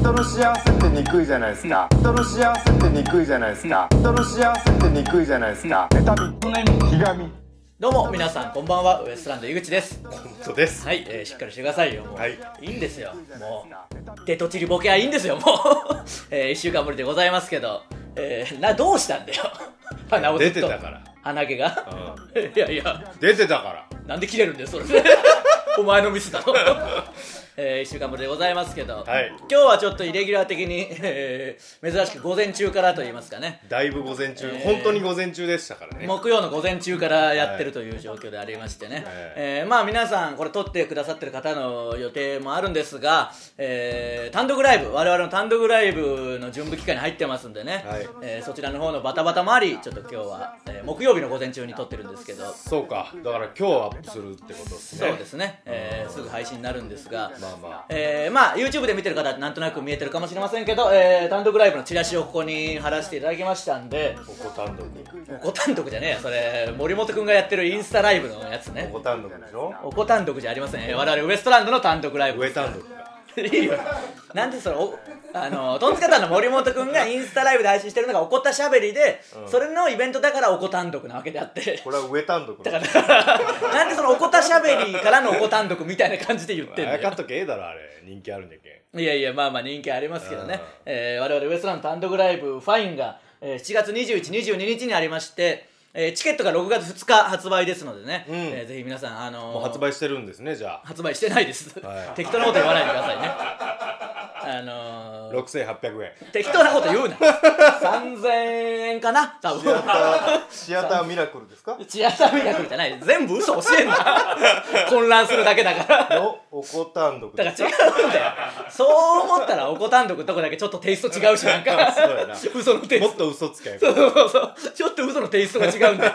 人の幸せってにくいじゃないですか。人の幸せってにくいじゃないですか。人の幸せってにくいじゃないですか。妬みひがみどうも皆さんこんばんは。ウエストランド井口です。本当です。はい、えーしっかりしてくださいよ。もう、はい。い、いんですよ。もう。デトチリボケはいいんですよ。もう、えー、1週間ぶりでございますけど、えー、などうしたんだよ。鼻をずっと。出てたから。鼻毛が、いやいや。出てたから。なんで切れるんだよそれ。お前のミスだろえー、1週間ぶりでございますけど、はい。今日はちょっとイレギュラー的に、えー珍しく午前中からと言いますかね。だいぶ午前中、えー本当に午前中でしたからね。木曜の午前中からやってるという状況でありましてね、えーまあ皆さんこれ撮ってくださってる方の予定もあるんですが、えー単独ライブ我々の単独ライブの準備期間に入ってますんでね、はい。えーそちらの方のバタバタもありちょっと今日は、えー木曜日の午前中に撮ってるんですけど。そうか。だから今日アップするってことですね。そうですね、えーすぐ配信になるんですが、まあまあえーまあ YouTube で見てる方はなんとなく見えてるかもしれませんけど、えー単独ライブのチラシをここに貼らせていただきましたんでおこ単独。おこ単独じゃねえよそれ森本君がやってるインスタライブのやつね。おこ単独でしょ？おこ単独じゃありません、えー我々ウエストランドの単独ライブ上単独かいいよ。なんでそれおあのトンツカタンの森本君がインスタライブで配信してるのがおこったしゃべりで、それのイベントだからおこ単独なわけであって。これは上単独だからなんでそのおこたしゃべりからのおこ単独みたいな感じで言ってんだよ。あやかっとけええだろあれ。人気あるんだけいやいやまあまあ人気ありますけどね。うん、えー我々ウエストランド単独ライブファインが、えー7月2122日にありましてえーチケットが6月2日発売ですのでね、うん。えーぜひ皆さん、あのーもう発売してるんですねじゃあ。発売してないです、はい。適当なこと言わないでくださいねあのー、6800円。適当なこと言うな。3000円かな？多分。シアターミラクルですか？チアターミラクルじゃない。全部嘘教えんな。混乱するだけだから。のおこ単独。だから違うんだよ。そう思ったらおこたんどくとこだけちょっとテイスト違うしなんか。そうやな。嘘のテイスト。もっと嘘つけ。そうそうそう。ちょっと嘘のテイストが違うんだよ、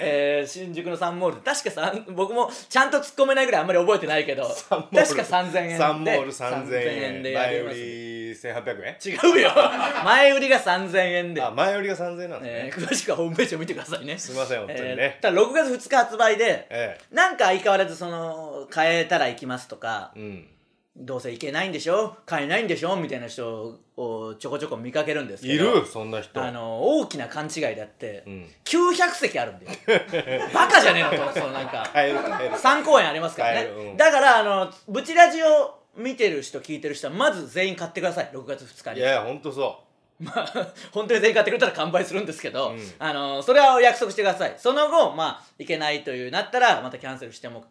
えー、新宿のサンモールで。確かさ僕もちゃんと突っ込めないぐらいあんまり覚えてないけど。サンモール。確か3000円で。サンモール3000円。でやります前売り1800円？違うよ。前売りが3000円で。あ前売りが3000円なんですね。えー詳しくはホームページを見てくださいね。すいません本当にね。えーただ6月2日発売で、えなんか相変わらずその変えたら行きますとかえうん。どうせ行けないんでしょ？買えないんでしょ？みたいな人をちょこちょこ見かけるんですけいどるそんな人。あの大きな勘違いであって、うん。900席あるんだよ。バカじゃねえのとそのなんか。買える買える。3公演ありますからね、うん。だからあのブチラジを見てる人聞いてる人はまず全員買ってください。6月2日に。いやいやほんとそまあ 本当に全員買ってくれたら完売するんですけど、うん。あのそれはお約束してください。その後まあいけないというなったらまたキャンセルしても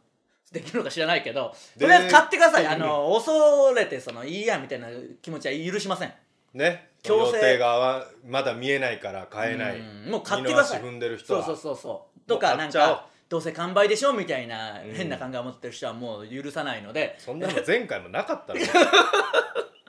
できるのか知らないけどとりあえず買ってください。あの恐れてそのいいやみたいな気持ちは許しません。うね。強制。予定がまだ見えないから買えない。うん。もう買ってください。二の足踏んでる人は。そうそうそうそう。とかなんもう買っちゃおう。かどうせ完売でしょみたいなうん。変な考えを持ってる人はもう許さないので、そんなの前回もなかったろ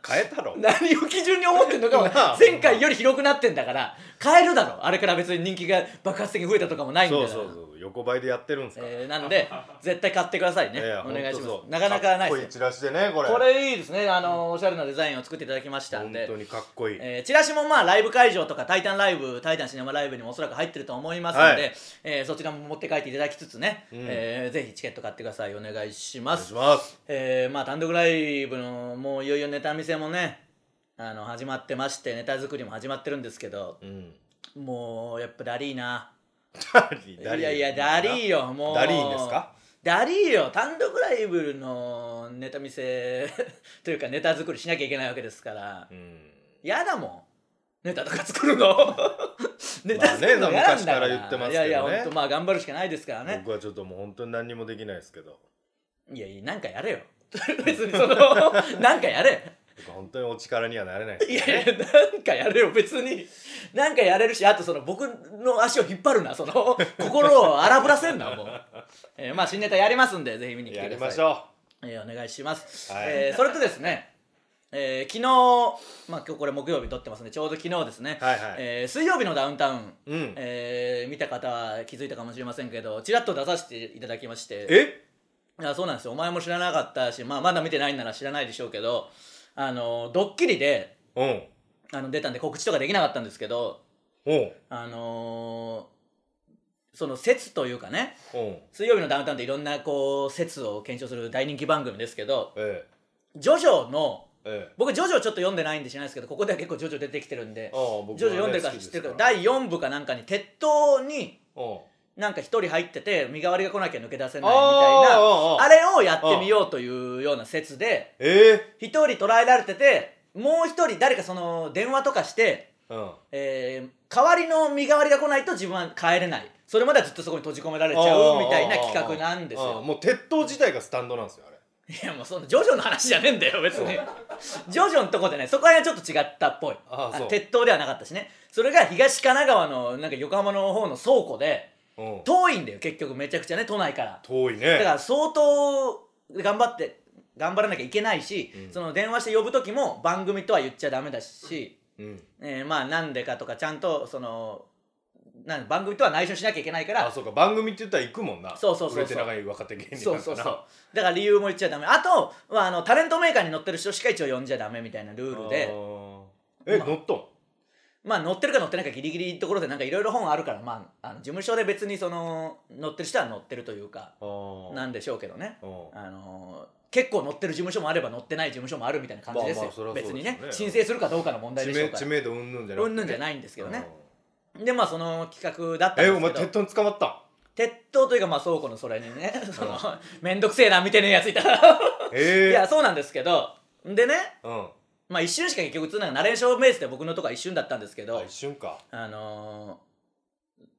買 えたろ何を基準に思ってんのか前回より広くなってんだから買えるだろ。あれから別に人気が爆発的に増えたとかもないんだから。そうそうそう横ばいでやってるんですか？ら、えーなんで 絶対買ってくださいね、いやお願いします。なかなかないかっこいいですチラシでねこれ。これいいですね。あのおしゃれなデザインを作っていただきましたんで。本当にかっこいい、えーチラシもまあライブ会場とか「タイタンライブ」「タイタンシネマライブ」にもおそらく入ってると思いますので、はい。えーそちらも持って帰っていただきつつね、うん。えーぜひチケット買ってください。お願いします。します。えーまあ単独ライブのもういよいよネタ見せもねあの始まってましてネタ作りも始まってるんですけどうん。もうやっぱダリーなダリーダリーいやいやダリーよもう。ダリーですか？ダリーよ単独ライブのネタ見せ というかネタ作りしなきゃいけないわけですから。うん。嫌だもん。ネタとか作るの。ネタ作るのまあね嫌なんだから昔から。言ってますけどね。いやいや本当まあ頑張るしかないですからね。僕はちょっともう本当に何にもできないですけど。いやいやなんかやれよ。別にそのなんかやれ本当にお力にはなれないですいやいやなんかやれよ別に。なんかやれるしあとその僕の足を引っ張るなその心を荒ぶらせんなもう、えーまあ新ネタやりますんでぜひ見に来てください。やりましょえーお願いします、はい。えーそれとですね、えー昨日、まあ、今日これ木曜日撮ってますねちょうど昨日ですね、はいはい。えー水曜日のダウンタウン、ううん。えー見た方は気づいたかもしれませんけどちらっと出させていただきまして。え？いやそうなんですよ。お前も知らなかったし、まあ、まだ見てないんなら知らないでしょうけどあのドッキリでうん。あの出たんで告知とかできなかったんですけどう。んあのーその説というかねう。ん水曜日のダウンタウンっていろんなこう説を検証する大人気番組ですけどえジョジョのええ。僕ジョジョちょっと読んでないんで知らないですけどここでは結構ジョジョ出てきてるんでああ僕はねジョジョ読んでるから知ってる第4部かなんかに鉄塔にう。んなんか一人入ってて身代わりが来なきゃ抜け出せないみたいなあれをやってみようというような説でえ一人捕らえられててもう一人誰かその電話とかして、えうん。えー代わりの身代わりが来ないと自分は帰れない。それまではずっとそこに閉じ込められちゃうみたいな企画なんですよ。もう鉄塔自体がスタンドなんですよあれ。いやもうそんなジョジョの話じゃねえんだよ別に。ジョジョのとこでねそこら辺はちょっと違ったっぽい。鉄塔ではなかったしね。それが東神奈川のなんか横浜の方の倉庫でうん。遠いんだよ結局めちゃくちゃね都内から。遠いね。だから相当頑張って頑張らなきゃいけないし、うん。その電話して呼ぶ時も番組とは言っちゃダメだし、うん。えーまあなんでかとかちゃんとそのなん番組とは内緒しなきゃいけないからあそうか番組って言ったら行くもんな。そうそうそうそう。売れて長い若手芸人そうそうそう。だからだから理由も言っちゃダメ。あとはあのタレントメーカーに乗ってる人しか一応呼んじゃダメみたいなルールで。あー。えまあ。乗っとん？まあ乗ってるか乗ってないかギリギリのところでなんかいろいろ本あるからまああの事務所で別にその乗ってる人は乗ってるというかなんでしょうけどね。うんあのー結構乗ってる事務所もあれば乗ってない事務所もあるみたいな感じですよ、別にね申請するかどうかの問題でしょうか。ら知名度うんぬんじゃなくてうんぬんじゃないんですけどね。うん。でまあその企画だったんえですけど。お前鉄塔に捕まった？ん鉄塔というかまあ倉庫のそれにねその面倒くせえな見てねえやついたら。ええいやそうなんですけど。でねうんまあ一瞬しか結局つなんかナレーションベースで僕のとこは一瞬だったんですけどあ一瞬か。あのー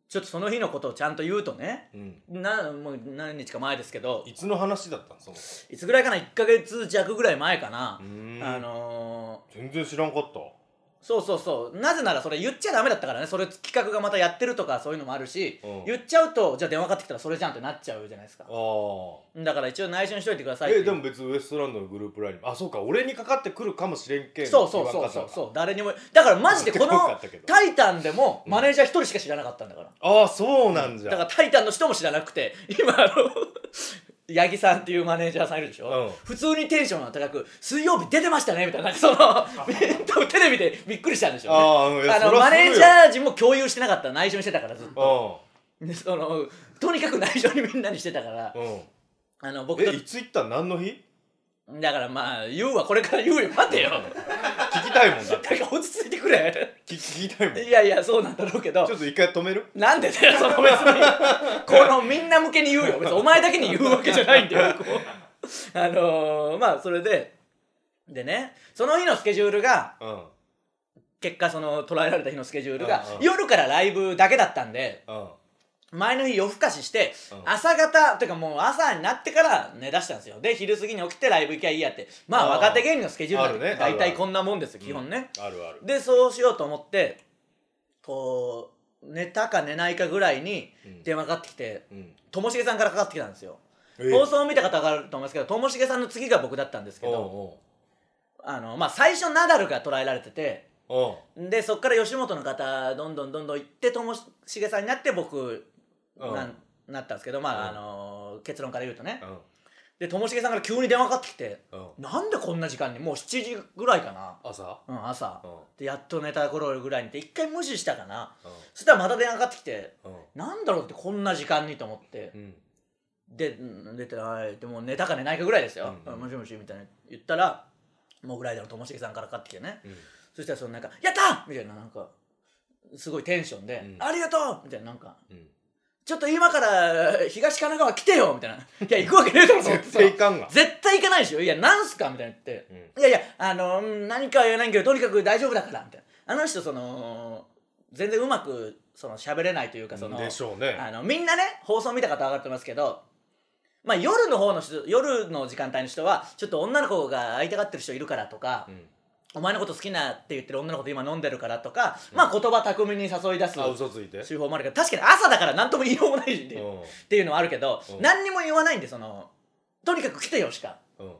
ちょっとその日のことをちゃんと言うとねうん。なもう何日か前ですけどいつの話だったんそもいつぐらいかな1ヶ月弱ぐらい前かなうーん。あのー全然知らんかったそうそうそう。なぜならそれ言っちゃダメだったからね。それ企画がまたやってるとかそういうのもあるし、うん。言っちゃうとじゃあ電話かかってきたらそれじゃんってなっちゃうじゃないですか。ああだから一応内緒にしといてください。っていうえでも別にウエストランドのグループライン。にあそうか。俺にかかってくるかもしれんけんそうそうそうそうそう。誰にもだからマジでこのったけど「タイタン」でもマネージャー一人しか知らなかったんだから。ああそうなんじゃ。だから「タイタン」の人も知らなくて。今あの八木さんっていうマネージャーさんいるでしょ、うん。普通にテンションが高く「水曜日出てましたね」みたいなその テレビでびっくりしたんでしょうね。あのマネージャー陣も共有してなかった内緒にしてたからずっと。うでそのとにかく内緒にみんなにしてたからあの僕とえいつ行ったん？何の日？だからまあ言うわこれから言うよ。待てよたいもんだってだから落ち着いてくれ。聞聞きたいもん。ちいやいやそうなんだろうけど。ょっと一回止める？なんでだよその別に。このみんな向けに言うよ。別にお前だけに言うわけじゃないんだよ こう。あのー、まあそれで。でねその日のスケジュールがうん。結果その捉えられた日のスケジュールがうんうん。夜からライブだけだったんでうん前の日夜更かししてうん。朝方っていうかもう朝になってから寝出したんですよ。で昼過ぎに起きてライブ行きゃいいやって。まああー。若手芸人のスケジュールあるね。なんて大あるある。体こんなもんですよ基本ね。あるある。でそうしようと思ってこう寝たか寝ないかぐらいにうん。電話かかってきてうん。ともしげさんからかかってきたんですよ。え放送を見た方があると思いますけどともしげさんの次が僕だったんですけどあの、まあ、最初ナダルが捉えられてておう。おうでそっから吉本の方どんどんどんどん行ってともしげさんになって僕うんなんなったんですけどまあ、うん。あの結論から言うとね。うん。でともしげさんから急に電話かかってきてうん。なんでこんな時間に？もう7時ぐらいかな、朝？うん、朝。うん。でやっと寝た頃ぐらいにって一回無視したかな。うん。そしたらまた電話かかってきてうん。なんだろうってこんな時間にと思って。うん。でうん出てはいでも寝たか寝ないかぐらいですよ、うん。うん。もしもしみたいな。言ったらモグライダーのともしげさんからかかってきてね。うん。そしたらそのなんか「やった!」みたいななんかすごいテンションで「うん。ありがとう!」みたいななんかうん「ちょっと今から東神奈川来てよ!」みたいな「いや行くわけねえだろ絶対いかんが絶対行かないでしょ。いやなんすか?」みたいな。言って「いやいやあのうん何かは言えないけどとにかく大丈夫だから」みたいなあの人その全然うまくその喋れないというかそのでしょうね。あのみんなね放送見た方分かってますけどまあ夜の方の人夜の時間帯の人はちょっと女の子が会いたがってる人いるからとか、うんお前のこと好きなって言ってる女の子と今飲んでるからとか、まあ言葉巧みに誘い出すあ嘘ついて。手法もあるけど確かに朝だから何とも言いようもないんで、うん。っていうのはあるけど、うん。何にも言わないんでそのとにかく来てよしか。うん。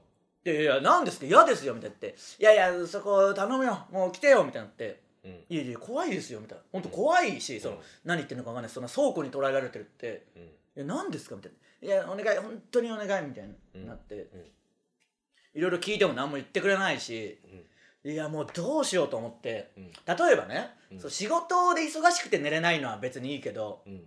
でいやいや何ですか嫌ですよみたいな言って「いやいやそこ頼むよもう来てよ」みたいなって。うん「いやいや怖いですよ」みたいな。本当怖いし、そのうん何言ってるのか分かんない。その倉庫に捉えられてるって。うん「いや何ですか?」みたいな「いやお願い本当にお願い」みたいになって、うん。いろいろ聞いても何も言ってくれないし、いやもうどうしようと思って。うん。例えばね、うん。そう仕事で忙しくて寝れないのは別にいいけどうん。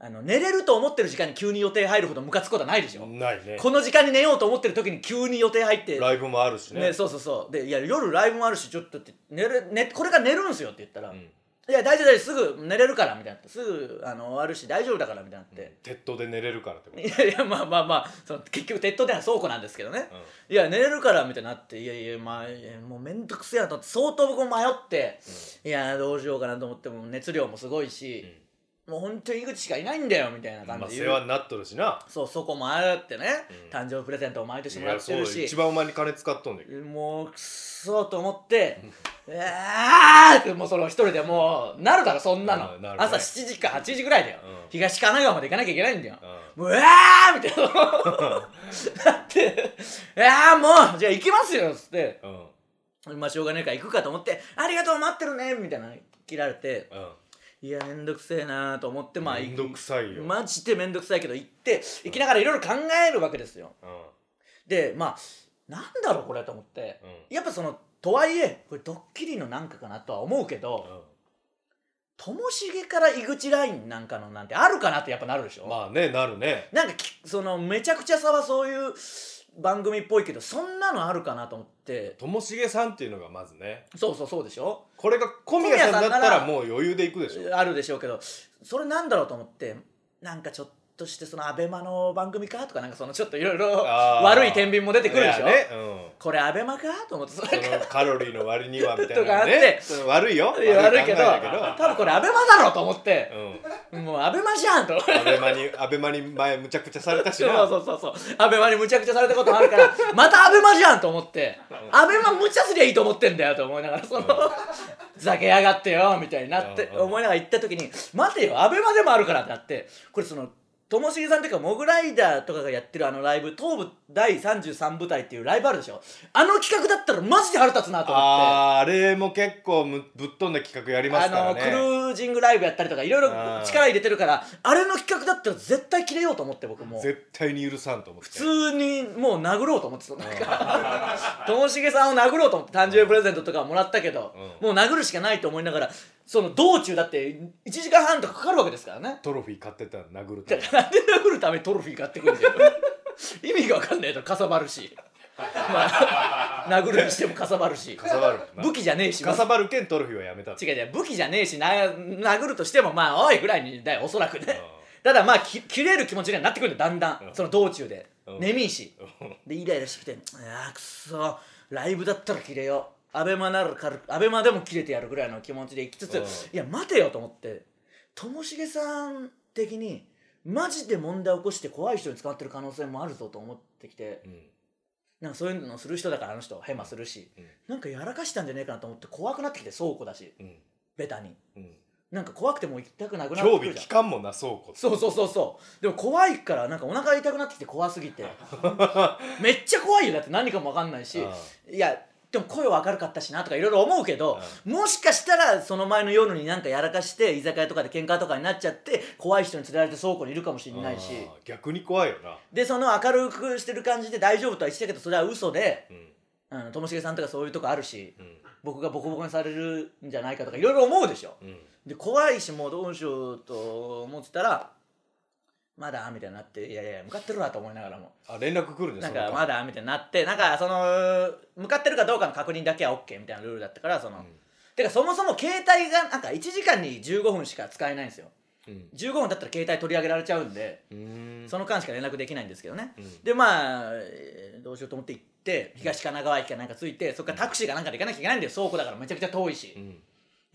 あの寝れると思ってる時間に急に予定入るほどムカつくことはないでしょ、ないね。この時間に寝ようと思ってる時に急に予定入って。ライブもあるしね。ね、そうそうそう。でいや夜ライブもあるしちょっとって寝る、ね、これから寝るんすよって言ったら、うんいや大丈夫大丈夫すぐ寝れるからみたいなすぐあの終わるし大丈夫だからみたいになって、鉄塔で寝れるからってこと？いやいやまあまあまあその結局鉄塔では倉庫なんですけどね、いや寝れるからみたいになって。いやいやまあいやもうめんどくせえなと思って。相当僕も迷って、いやどうしようかなと思って。も熱量もすごいし、もう本当に井口しかいないんだよみたいな感じで世話になっとるしな。そうそこもあってね、うん。誕生日プレゼントを毎年いもらやそうってるし。一番お前に金使っとんだけど。もうくっそーと思って「えー!」ってもうその一人でもうなるだろそんなの、うんなるね。朝7時か8時ぐらいだよ、うん。東神奈川まで行かなきゃいけないんだよ、うもう「うわー!」みたいな。だって「いやーもうじゃあ行きますよ」っつって。んうん。まあしょうがねえから行くかと思って「ありがとう待ってるね」みたいな切られて。うんいやめんどくせえなーと思ってまあめんどくさいよ。マジでめんどくさいけど行って行きながらいろいろ考えるわけですよ。うん。でまあなんだろうこれと思って、うん。やっぱそのとはいえこれドッキリのなんかかなとは思うけどともしげから井口ラインなんかのなんてあるかなってやっぱなるでしょ、まあねなるね。なんかきそのめちゃくちゃさはそういう番組っぽいけどそんなのあるかなと思って。ともしげさんっていうのがまずね。そうそうそうでしょ？これが小宮さんだったららもう余裕でいくでしょ。あるでしょうけどそれなんだろうと思ってなんかちょっとしてそのアベマの番組かとかなんかそのちょっといろいろ悪い天秤も出てくるでしょ、ねうん。これアベマかと思ってそのカロリーの割にはみたいとかあな って悪いよ悪いけど。多分これアベマだろうと思って。うん。もうアベマじゃんと。アベマにアベマに前むちゃくちゃされたし そうなそうそうそう。アベマにむちゃくちゃされたこともあるからまたアベマじゃんと思って。アベマむちゃすりゃいいと思ってんだよと思いながらそのふざけやがってよみたいになってうん。うん。思いながら行った時に待てよアベマでもあるからってなってこれそのともしげさんっていうかモグライダーとかがやってるあのライブ東部第33部隊っていうライブあるでしょ？あの企画だったらマジで腹立つなと思って。あーあれも結構むぶっ飛んだ企画やりますからね。あのクルージングライブやったりとかいろいろ力入れてるからあれの企画だったら絶対切れようと思って僕も。絶対に許さんと思って。普通にもう殴ろうと思ってた。なんか ともしげさんを殴ろうと思って誕生日プレゼントとかもらったけど、もう殴るしかないと思いながらその道中だって1時間半とかかかるわけですからね。トロフィー買ってたら殴るとなんで殴るためにトロフィー買ってくるんだよ。意味が分かんないと。かさばるし、まあ、殴るにしてもかさばるし。かさばる。武器じゃねえし。かさばるけんトロフィーはやめた違う違う。武器じゃねえし。な殴るとしてもまあおいぐらいにだよ。おそらくね。ただまあき切れる気持ちにはなってくるんだよ。だんだん、うん。その道中で、うん。眠いし、でイライラしてきて「あーくそ。ライブだったら切れようアベマなら軽くアベマでも切れてやるぐらいの気持ちでいきつつ、うん。いや待てよと思ってともしげさん的にマジで問題を起こして怖い人に捕まってる可能性もあるぞと思ってきてうん。なんかそういうのする人だからあの人ヘマするし、うん。なんかやらかしたんじゃねえかなと思って怖くなってきて倉庫だしうん。ベタに。うん。なんか怖くてもう行きたくなくなって興くるじゃん。味期間もな倉庫そうそうそうそう。でも怖いからなんかお腹痛くなってきて怖すぎて。めっちゃ怖いよ。だって何かも分かんないし。あいやでも声は明るかったしなとかいろいろ思うけどもしかしたらその前の夜になんかやらかして居酒屋とかで喧嘩とかになっちゃって怖い人に連れられて倉庫にいるかもしれないし。逆に怖いよな。でその明るくしてる感じで大丈夫とは言ってたけどそれは嘘でうん。うんともしげさんとかそういうとこあるしうん。僕がボコボコにされるんじゃないかとかいろいろ思うでしょ。うん。で怖いしもうどうしようと思ってたらまだみたいになっていやいや向かってるわと思いながらも。あ連絡来るんですなんかまだみたいになってなんかその向かってるかどうかの確認だけは OK みたいなルールだったからその、てかそもそも携帯がなんか1時間に15分しか使えないんですよ。うん。15分だったら携帯取り上げられちゃうんでうん。その間しか連絡できないんですけどね、うん。でまあえーどうしようと思って行って東神奈川駅かなんか着いてそっからタクシーかなんかで行かなきゃいけないんだよ。倉庫だからめちゃくちゃ遠いし、うん。で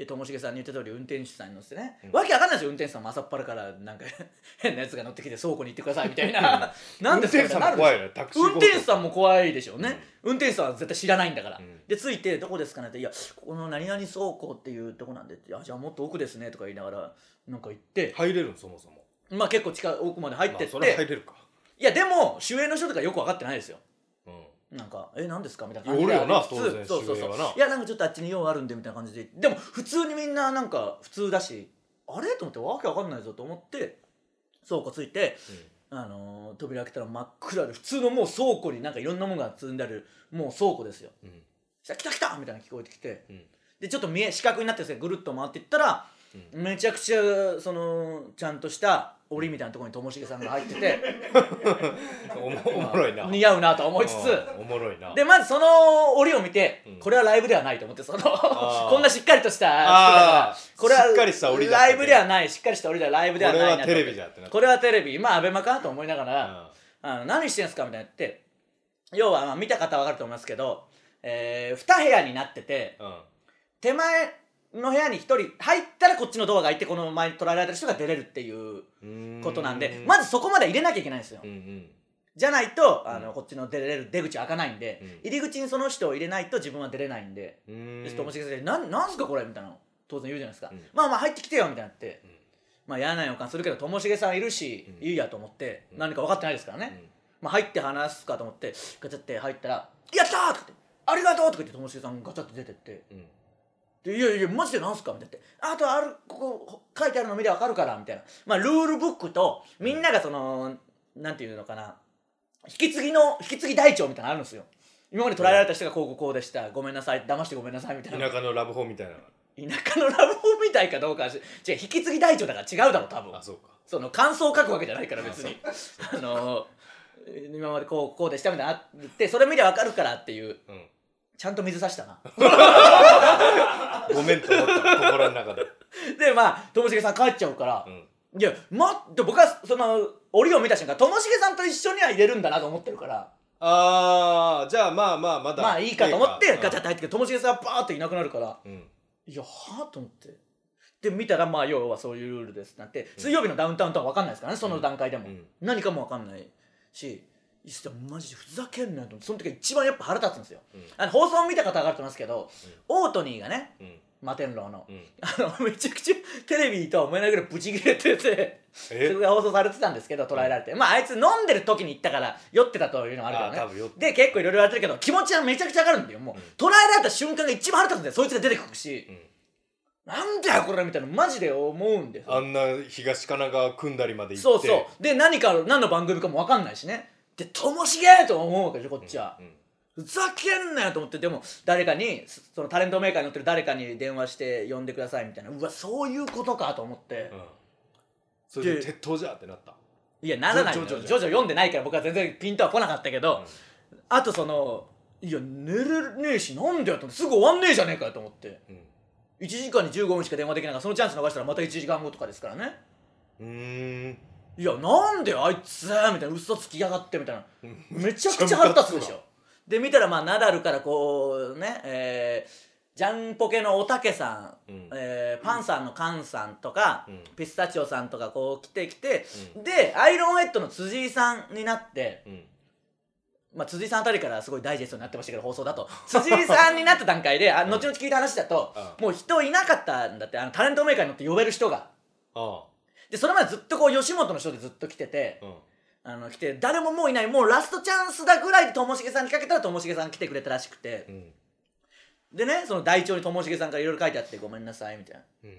ともしげさんに言った通り運転手さんに乗せてね、うん。わけわかんないですよ。運転手さんも朝っぱらからなんか 変なやつが乗ってきて倉庫に行ってくださいみたいな。なんですか運転手さんも怖いねね。タクシー運転手さんも怖いでしょうね、運転手さんは絶対知らないんだから、うん。で着いて「どこですかね?」って「いやここの何々倉庫っていうとこなんで」って「あじゃあもっと奥ですね」とか言いながらなんか行って。入れるんそもそも。まあ結構近い奥まで入ってって、まあそれは入れるか。いやでも守衛の人とかよく分かってないですよ。うんなんか「え何ですか?」みたいな感じで。おるよな当然そうそうそう。いやなんかちょっとあっちに用あるんでみたいな感じで。でも普通にみんななんか普通だしあれ？と思ってわけわかんないぞと思って倉庫ついて、あのー扉開けたら真っ暗で普通のもう倉庫になんかいろんなものが積んであるもう倉庫ですよ。うん。そしたら来た来たみたいなの聞こえてきて。うん。でちょっと見え四角になってですねぐるっと回っていったらめちゃくちゃそのちゃんとした檻みたいなところにともしげさんが入ってて。おもおもろいな。似合うなと思いつつ。うんおもろいな。でまずその檻を見て、うん。これはライブではないと思ってそのー。こんなしっかりとしたこれはしっかりした檻だったライブではないしっかりした檻ではライブではないなとこれはテレビじゃって。なこれはテレビ。まあアベマかと思いながら、うん。あの何してんすかみたいな言って。要はまあ見た方は分かると思いますけど、えー、2部屋になっててうん。手前の部屋に1人入ったらこっちのドアが開いてこの前に捉えられてる人が出れるっていううん。ことなんでまずそこまで入れなきゃいけないんですよ。うんうん。じゃないとあの、うん。こっちの出れる出口開かないんで、うん。入り口にその人を入れないと自分は出れないんでうーんでともしげさんでなんなんすかこれ？みたいなの当然言うじゃないですか、うん。まあまあ入ってきてよみたいになって、うん。まあ嫌な予感するけどともしげさんいるし、うん。いいやと思って、うん。何か分かってないですからね、うん。まあ、入って話すかと思ってガチャって入ったら「やったー!」とかって「ありがとう!」とか言ってともしげさんガチャって出てってうん「でいやいやマジでなんすか?」みたいな「あとあるここ書いてあるの見りゃ分かるから」みたいな。まあルールブックとみんながそのなんていうのかな。引き継ぎの引き継ぎ台帳みたいなのあるんですよ。今まで捉えられた人がこうこうこうでした。ごめんなさい。騙してごめんなさいみたいな。田舎のラブホみたいな田舎のラブホみたいかどうかはし違う引き継ぎ台帳だから違うだろ多分。あそうか。その感想を書くわけじゃないから別に。あの今までこうこうでしたみたいなのあってそれ見りゃ分かるからっていう。うんちゃんと水差したな。ごめんと思った心の中で。でまあともしげさん帰っちゃうから。う、ん。いや待って僕はその檻を見た瞬間ともしげさんと一緒には入れるんだなと思ってるから。あーじゃあまあまあまだ。まあいいかと思ってガチャッって入ってきてともしげさんバーっていなくなるから。うん。いやはあと思って。で見たらまあ要はそういうルールですってなって、水曜日のダウンタウンとは分かんないですからねその段階でも、うん。何かも分かんないしいやマジでふざけんなよと。思ってその時一番やっぱ腹立つんですよ、うんあの放送見た方は分かると思いますけど、オートニーがねうん。摩天楼の、うん。あの めちゃくちゃテレビとは思えないぐらいブチ切れててそえれが放送されてたんですけど捉えられて、まああいつ飲んでる時に行ったから酔ってたというのはあるけどね。で結構いろいろ言われてるけど気持ちはめちゃくちゃ上がるんだよもう、うん。捉えられた瞬間が一番腹立つんだよそいつが出てくるし、うん。なんだよこれみたいなマジで思うんですよ。あんな東神奈川組んだりまで行って。そうそう。で何か何の番組かも分かんないしねでともしげと思うわけでしょこっちは、うんふざけんなよと思ってでも誰かにそそのタレントメーカーに乗ってる誰かに電話して呼んでくださいみたいな。うわそういうことかと思って、うん。それでで鉄塔じゃってなった？いやならないのよ。ジョジョジョジョ読んでないから僕は全然ピンとは来なかったけど、あとそのいや寝れねえしなんでよと思ってすぐ終わんねえじゃねえかよと思って。うん。1時間に15分しか電話できないからそのチャンス逃したらまた1時間後とかですからね。うーんいやなんであいつみたいな嘘つきやがってみたいな。うん。めちゃくちゃ腹立つでしょ。で見たらまあナダルからこうねえージャンポケのおたけさん、うん。えーパンサーのカンさんとか、うん。ピスタチオさんとかこう来てきて、でアイロンヘッドの辻井さんになって、うん。まあ、辻井さんあたりからすごいダイジェストになってましたけど放送だと。辻井さんになった段階であ後々聞いた話だと、うもう人いなかったんだってあのタレントメーカーに乗って呼べる人が。あでそれまでずっとこう吉本の人でずっと来ててあの来て誰ももういないもうラストチャンスだぐらいでともしげさんにかけたらともしげさん来てくれたらしくて。うん。でねその台帳にともしげさんからいろいろ書いてあってごめんなさいみたいな。うん。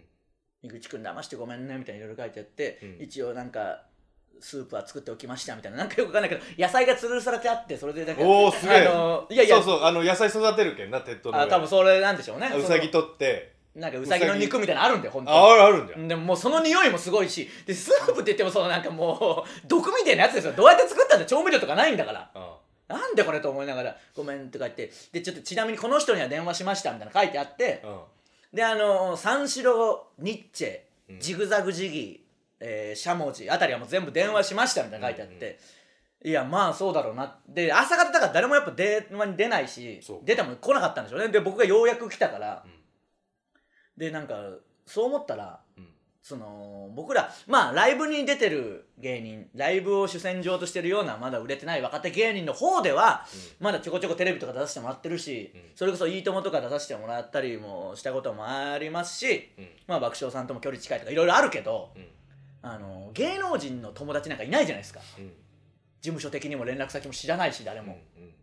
井口君騙してごめんねみたいないろいろ書いてあって、うん。一応なんかスープは作っておきましたみたいな。なんかよくわかんないけど野菜が吊るされてあってそれでなんかおおすげえ。あのいやいや。そうそうあの野菜育てるけんな鉄塔の上あ多分それなんでしょうね。うさぎ取ってなんかうさぎの肉みたいなのあるんだよ本当。にああるあるんだよでももうその匂いもすごいしでスープって言ってもそのなんかもう 毒みたいなやつですよ。どうやって作ったんだ調味料とかないんだから。あなんでこれと思いながらごめんって書いて。でちょっとちなみにこの人には電話しましたみたいなの書いてあって。あであの三四郎ニッチェうん。ジグザグジギー、えー、しゃもじあたりはもう全部電話しましたみたいなの書いてあって、いやまあそうだろうな。で朝方だから誰もやっぱ電話に出ないし出ても来なかったんでしょうね。で僕がようやく来たから、うんでなんかそう思ったらうん。その僕らまあライブに出てる芸人ライブを主戦場としてるようなまだ売れてない若手芸人の方では、まだちょこちょこテレビとか出させてもらってるし、うん。それこそ「いいとも!」とか出させてもらったりもしたこともありますし、うん。まあ爆笑さんとも距離近いとかいろいろあるけどうん。あの芸能人の友達なんかいないじゃないですか。うん。事務所的にも連絡先も知らないし誰も、うん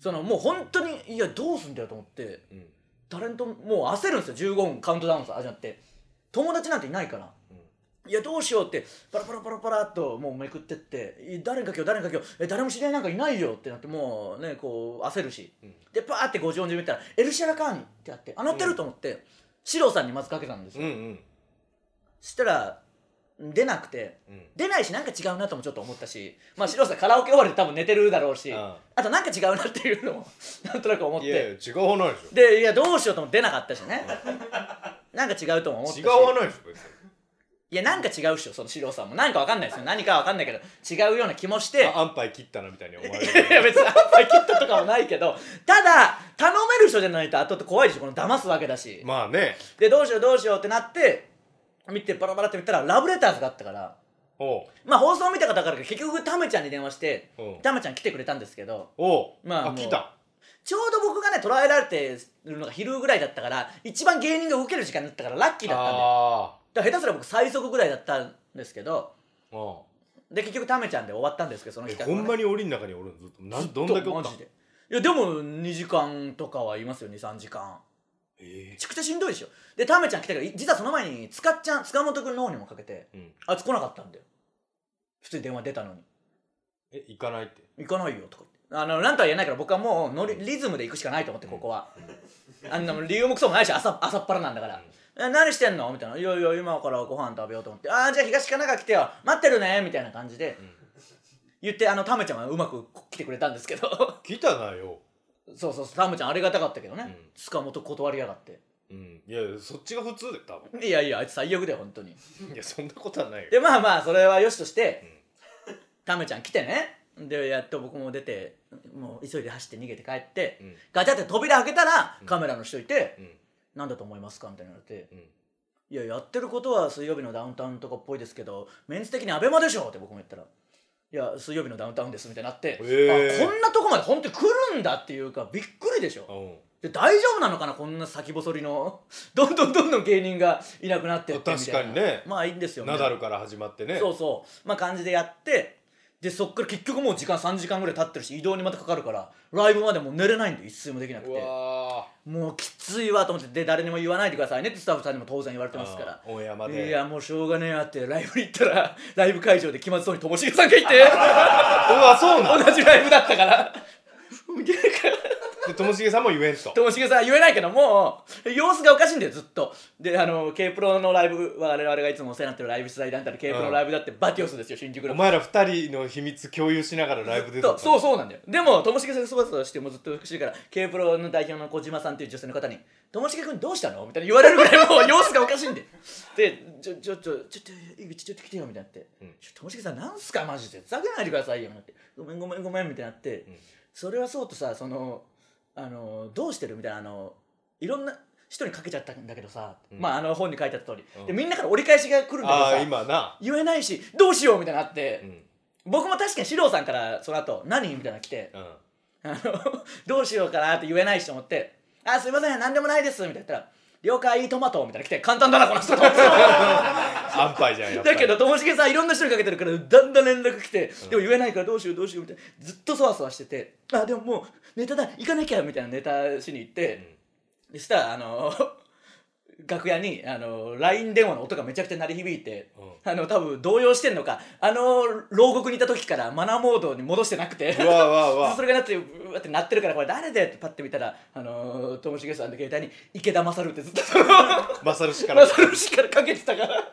そのもう本当にいやどうすんだよと思ってうんタレントもう焦るんですよ15分カウントダウンさ始まって。友達なんていないから。いやどうしようってパラパラパラパラっともうめくってってい誰にかけよう誰にかけようえ誰も知り合いなんかいないよってなってもうねこう焦るし、うん。でパーって50音順見たら「エルシャラカーニ」ってあってあ乗ってると思って、四郎さんにまずかけたんですよ、うんうん。したら出なくてうん。出ないしなんか違うなともちょっと思ったしまあ白さんカラオケ終わりで多分寝てるだろうし、うん。あとなんか違うなっていうのも なんとなく思って。いや違うはないでしでいやどうしようとも出なかったしね。なんか違うとも思ったし。ょ違うはないでしょ別に。いやなんか違うっしょその四郎さんも。何かわかんないですよ。何かわかんないけど違うような気もして。あ安牌切ったなみたいに思われいやいやる別にあんまり切ったとかもないけど。ただ頼める人じゃないと後々怖いでしょこの騙すわけだし。まあね。でどうしようどうしようってなって見てバラバラって見たらラブレターズがあったから。まあ放送を見た方から結局タメちゃんに電話してう。んタメちゃん来てくれたんですけど。まあもう来た。ちょうど僕がね捉えられてるのが昼ぐらいだったから一番芸人が受ける時間だったからラッキーだったんで下手すら僕最速ぐらいだったんですけど。で結局タメちゃんで終わったんですけどそのうえ企画はね。ほんまに檻の中におるのずっと。なんどんだけおった？マジで。いやでも2時間とかはいますよ23時間。えめちゃくちゃしんどいでしょ。でタメちゃん来たからい実はその前に塚っちゃん塚本君の方にもかけてえうん。あいつ来なかったんだよ。普通に電話出たのに。え行かないって？行かないよとか言って。あのなんとは言えないから僕はもうノリリズムで行くしかないと思ってここは、あん。なもん理由もクソもないし朝朝っぱらなんだから、え何してんの？みたいな「いやいや今からご飯食べようと思って。ああじゃあ東神奈川来てよ。待ってるね」みたいな感じで、言ってあのタメちゃんはうまく来てくれたんですけど。来たなよそうそうタメちゃんありがたかったけどね、うん。塚本断りやがって。うん。いやそっちが普通で多分。いやいやあいつ最悪だよ本当に。いやそんなことはないよ。でまあまあそれはよしとして、タメちゃん来てね。でやっと僕も出てもう急いで走って逃げて帰って、うん。ガチャって扉開けたらカメラの人いてうん「何だと思いますか?」みたいに言われて。うん「いややってることは水曜日のダウンタウンとかっぽいですけどメンツ的にアベマでしょ」って僕も言ったら「いや水曜日のダウンタウンです」みたいになって、へー。あこんなとこまで本当に来るんだっていうかびっくりでしょ。うん。で大丈夫なのかなこんな先細りの。どんどんどんどん芸人がいなくなってってみたいな。確かにね。まあいいんですよナダルから始まってね。そうそう。まあ感じでやってでそっから結局もう時間3時間ぐらい経ってるし移動にまたかかるからライブまでもう寝れないんで一睡もできなくうてわもうきついわと思ってで誰にも言わないでくださいねってスタッフさんにも当然言われてーますから。うんオンエアまで。いやもうしょうがねえやってライブに行ったら ライブ会場で気まずそうにともしげさんがいて。うわそうなん 同じライブだったからでともしげさんも言えんと。ともしげさんは言えないけどもう様子がおかしいんだよずっと。であの K プロのライブ我々がいつもお世話になってるライブ取材団体で K プロのライブだってバティオスですよ新宿の。お前ら二人の秘密共有しながらライブ出てそうそうなんだよ。でもともしげさんがそわそわしてもうずっとしてるから K プロの代表の小島さんっていう女性の方に「ともしげ君どうしたの?」みたいな言われるぐらいもう 様子がおかしいんでで「ちょちょちょちょっと井口ちょっと来てよ」みたいになって。うん「ちょともしげさんなんすか？マジで。ふざけないでくださいよ」みたいな。って「ごめんごめんごめん」みたいになって、ん。それはそうとさそのあのどうしてる？みたいなあのいろんな人にかけちゃったんだけどさ、うん。まああの本に書いてあった通り、うん。でみんなから折り返しが来るんだけどああさ今な。言えないしどうしようみたいになって、うん。僕も確かに四郎さんからその後何？みたいなの来てうん。あのどうしようかなって言えないしと思って「あすいません何でもないです」みたいな言ったら「了解トマト」みたいな来て簡単だなこの人 安牌じゃんだけどともしげさんいろんな人にかけてるからだんだん連絡来て、でも言えないからどうしようどうしようみたいなずっとそわそわしてて「あでももうネタだ行かなきゃ」みたいなネタしに行って、でしたらあの楽屋にあの LINE 電話の音がめちゃくちゃ鳴り響いて、あの多分動揺してんのかあの牢獄にいた時からマナーモードに戻してなくて それがなってうわってなってるからこれ誰でってパッて見たらあのともしげさんの携帯に池田勝ってずっとマサル氏から勝氏からかけてたから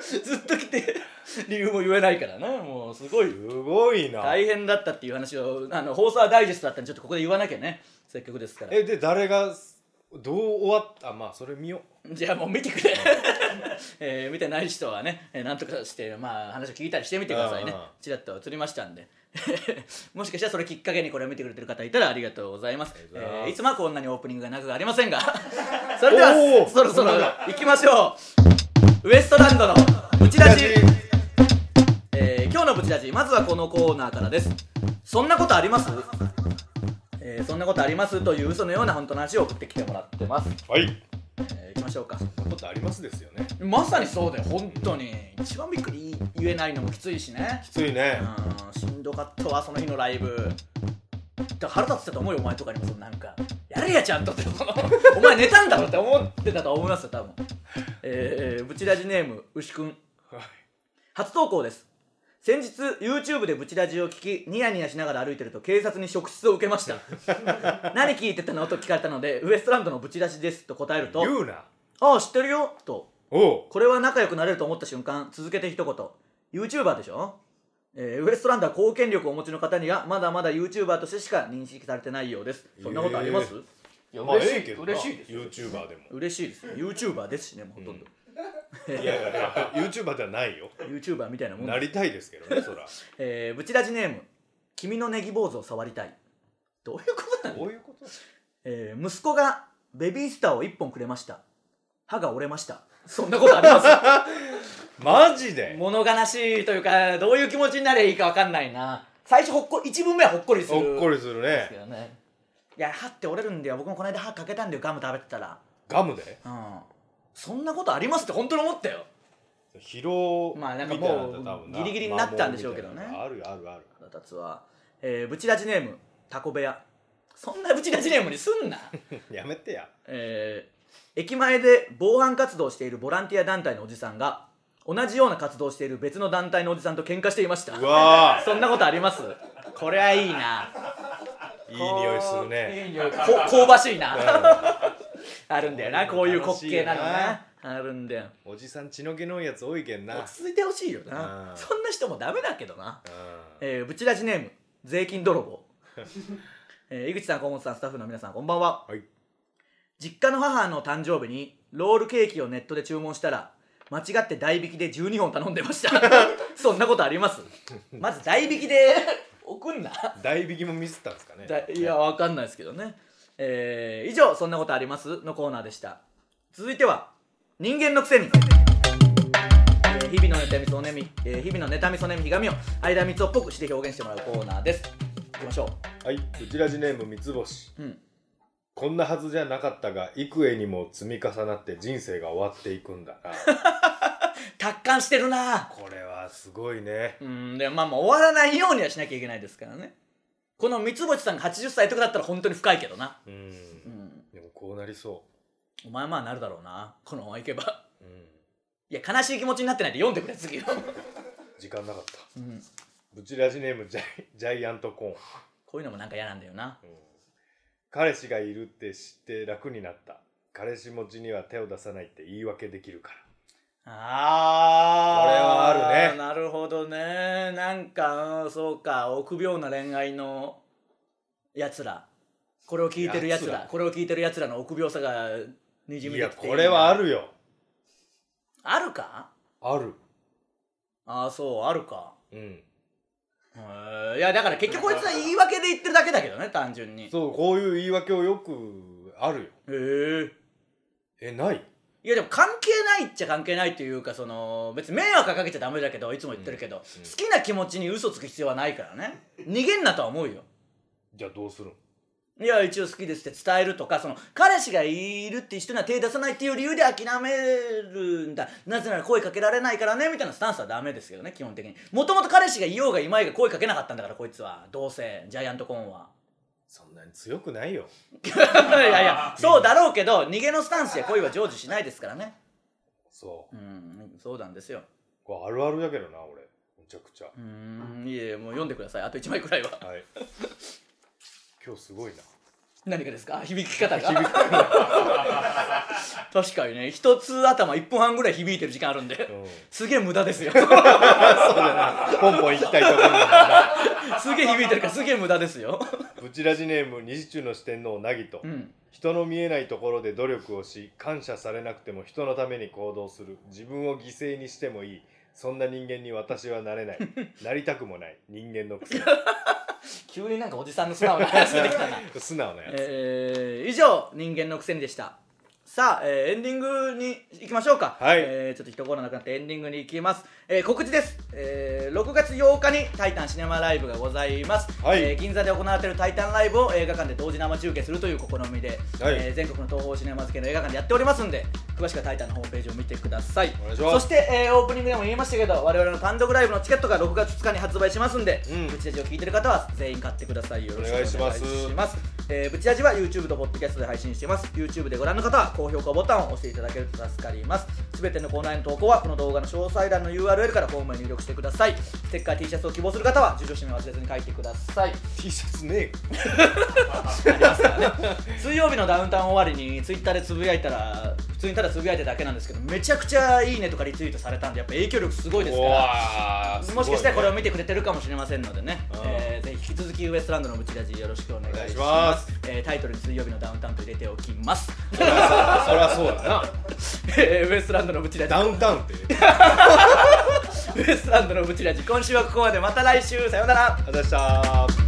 ずっと来て理由も言えないからな。もうすごい。すごいな。大変だったっていう話をあの放送はダイジェストだったんでちょっとここで言わなきゃね。せっかくですから。えで誰がどう終わった？あまあそれ見よじゃあもう見てくれ、えー見てない人はね、えーなんとかして、まあ、話を聞いたりしてみてくださいね。ちらっと映りましたんで。もしかしたらそれきっかけにこれを見てくれてる方いたらありがとうございます。えーいつもはこんなにオープニングが長くありませんが それではそろそろ行きましょうウエストランドのブチラジ。えー今日のブチラジまずはこのコーナーからです。そんなことあります？えーそんなことありますという嘘のような本当の話を送ってきてもらってます、はい。えー行きましょうか。そんなことありますですよね。まさにそうだよ本当に。一番びっくり言えないのもきついしね。きついね。うんしんどかったわその日のライブ。だから腹立ってたと思うよお前とかにもそのなんかやれやちゃんとってその お前寝たんだろって思ってたと思いますよ多分。えー、ブチラジネーム牛くん。はい。初投稿です先日 YouTube でブチラジを聞きニヤニヤしながら歩いてると警察に職質を受けました。何聞いてたの？と聞かれたのでウエストランドのブチラジですと答えると言うな。ああ知ってるよ。と。これは仲良くなれると思った瞬間続けて一言。YouTuber でしょ、えーウエストランドは貢献力をお持ちの方にはまだまだ YouTuber としてしか認識されてないようです。そんなことあります、いやまあ嬉しいええけどな。嬉しいですよ。YouTuber でも。嬉しいです YouTuber ですしねもうほとんど、いやいやいや YouTuber ではないよ。YouTuber みたいなもんなりたいですけどねそら。えー、ブチラジネーム「君のネギ坊主を触りたい」どういうことなの、どういうこと？えー息子がベビースターを1本くれました。歯が折れました。そんなことあります？マジで？物悲しいというかどういう気持ちになればいいか分かんないな。最初ほっこ1文目はほっこりする。ほっこりするね。どね。いや歯って折れるんだよ。僕もこの間歯かけたんだよ。ガム食べてたら。ガムで？うんそんなことありますって本当に思ったよ。疲労まあなんかみたいもうギリギリになったんでしょうけどね。あるあるある腹立つは、えー、ブチラジネームタコ部屋。そんなブチラジネームにすんな。やめてや。えー駅前で防犯活動をしているボランティア団体のおじさんが同じような活動をしている別の団体のおじさんと喧嘩していました。うわ そんなことあります？これはいいな。ーいい匂いするね。いい匂いこ香ばしいな。うあるんだよなこういう滑稽なのな。あるんだよ。んおじさん血の気のやつ多いけんな。落ち着いてほしいよな。うん。そんな人もダメだけどな。うん。えー、ブチラジネーム税金泥棒、えー井口さん河本さんスタッフの皆さんこんばんは。はい。実家の母の誕生日にロールケーキをネットで注文したら間違って代引きで12本頼んでました。そんなことあります？まず代引きで送んな。代引きもミスったんですかね。だいやわかんないですけどねえー以上「そんなことあります?」のコーナーでした。続いては「人間のくせに」えー日々の妬みそねみ、えー日々の妬みそねみひがみを間みつをっぽくして表現してもらうコーナーです。いきましょはい、うちラジネーム三つ星。ううん。こんなはずじゃなかったが幾重にも積み重なって人生が終わっていくんだな。達観してるな。これはすごいね。うん。でまあまあ終わらないようにはしなきゃいけないですからねこの三つ星さんが80歳とかだったら本当に深いけどな。うん、うん。でもこうなりそお前まあなるだろうな。このままいけば。う、うん、いや悲しい気持ちになってないで読んでくれ次。よ、時間なかった。うん、ブチラジネームジャイジャイアントコーン、こういうのもなんか嫌なんだよな。うん。彼氏がいるって知って楽になった。彼氏持ちには手を出さないって言い訳できるからあー。これはあるね。なるほどね。なんかうんそうか。臆病な恋愛のやつら。これを聞いてるやつら。これを聞いてるやつらの臆病さがにじみいや出てきてこれはあるるよ。あるか？ある。ああそう。あるか。うん。いやだから結局こいつは言い訳で言ってるだけだけどね単純に。へそうこういう言い訳をよくあるよ。ええないいやでも関係ないっちゃ関係ないっていうかその別に迷惑かけちゃダメだけどいつも言ってるけど、好きな気持ちに嘘つく必要はないからね。逃げんなとは思うよ。じゃあどうするん？いや一応好きですって伝えるとかその彼氏がいるっていう人には手出さないっていう理由で諦めるんだ。なぜなら声かけられないからねみたいなスタンスはダメですけどね基本的に。もともと彼氏がいようがいまいが声かけなかったんだからこいつは。どうせジャイアントコーンはそんなに強くないよ。いやいやそうだろうけど逃げのスタンスや恋は成就しないですからね。そう。うんそうなんですよ。これあるあるだけどな俺。めちゃくちゃ。うーんいえもう読んでください。あと1枚くらいは。はい。今日すごいな。何がですか？響き方が。確かにね。一つ頭1分半ぐらい響いてる時間あるんで。うん。すげえ無駄ですよ。ポンポン行きたいところなんだすげえ響いてるからすげえ無駄ですよ。なブチラジネーム西中の四天王なぎと、うん。人の見えないところで努力をし感謝されなくても人のために行動する。自分を犠牲にしてもいい。そんな人間に私はなれない。なりたくもない。人間のくせに急になんかおじさんの素直な話出てきたな。素直なやつ、えー以上人間のくせにでしたさあ、えーエンディングに行きましょうか、はい。えーちょっと一コーナーなくなってエンディングに行きます、えー告知です、えー6月8日に「タイタンシネマライブ」がございます、はい。えー銀座で行われている「タイタンライブ」を映画館で同時生中継するという試みで、はい。えー全国の東宝シネマ付けの映画館でやっておりますんで詳しくは「タイタン」のホームページを見てください。お願いします。そして、えーオープニングでも言いましたけど我々の単独ライブのチケットが6月2日に発売しますんで、うん。うちでを聞いてる方は全員買ってください。よろしくお願いしますえー、ブチラジは YouTube と Podcast で配信しています。YouTube でご覧の方は高評価ボタンを押していただけると助かります。すべてのコーナーへの投稿はこの動画の詳細欄の URL からフォームへ入力してください。ステッカー T シャツを希望する方は住所氏名忘れずに書いてください。T シャツねありますからね。水曜日のダウンタウン終わりにツイッターでつぶやいたら普通にただつぶやいただけなんですけどめちゃくちゃいいねとかリツイートされたんでやっぱ影響力すごいですから。もしかしたらこれをす見てくれてるかもしれませんのでね、うん。えーぜひ引き続きウエストランドのブチラジよろしくお願いします。しえータイトルに水曜日のダウンタウンと入れておきます。そりゃそうだな。えーウエストランドのブチラジダウンタウンって。ウエストランドのブチラジ。今週はここまで。また来週。さようなら。ありがとうございました